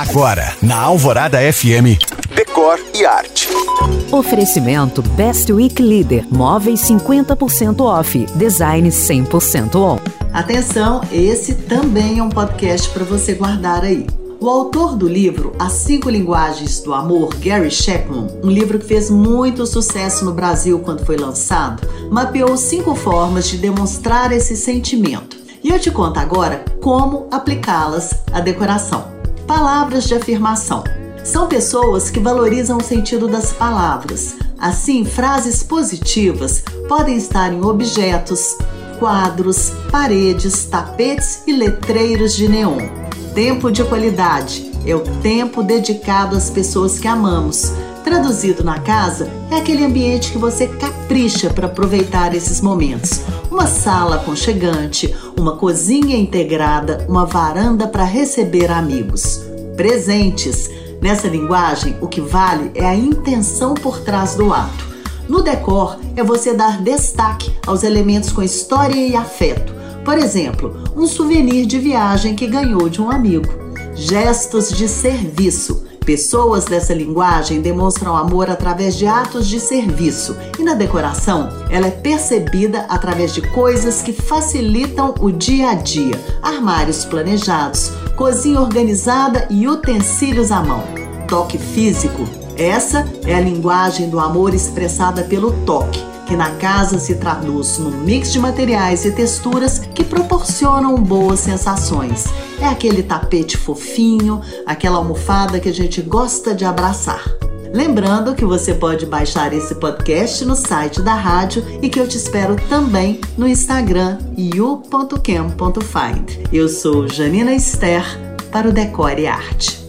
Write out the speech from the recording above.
Agora, na Alvorada FM, Decor e Arte. Oferecimento Best Week Leader. Móveis 50% off. Design 100% on. Atenção, esse também é um podcast para você guardar aí. O autor do livro As Cinco Linguagens do Amor, Gary Chapman, um livro que fez muito sucesso no Brasil quando foi lançado, mapeou cinco formas de demonstrar esse sentimento. E eu te conto agora como aplicá-las à decoração. Palavras de afirmação. São pessoas que valorizam o sentido das palavras. Assim, frases positivas podem estar em objetos, quadros, paredes, tapetes e letreiros de neon. Tempo de qualidade é o tempo dedicado às pessoas que amamos. Traduzido na casa, é aquele ambiente que você capricha para aproveitar esses momentos. Uma sala aconchegante, uma cozinha integrada, uma varanda para receber amigos. Presentes. Nessa linguagem, o que vale é a intenção por trás do ato. No decor, é você dar destaque aos elementos com história e afeto. Por exemplo, um souvenir de viagem que ganhou de um amigo. Gestos de serviço. Pessoas dessa linguagem demonstram amor através de atos de serviço e na decoração ela é percebida através de coisas que facilitam o dia a dia: armários planejados, cozinha organizada e utensílios à mão. Toque físico essa é a linguagem do amor expressada pelo toque, que na casa se traduz num mix de materiais e texturas que proporcionam boas sensações. É aquele tapete fofinho, aquela almofada que a gente gosta de abraçar. Lembrando que você pode baixar esse podcast no site da rádio e que eu te espero também no Instagram you.cam.find. Eu sou Janina Esther para o Decore Arte.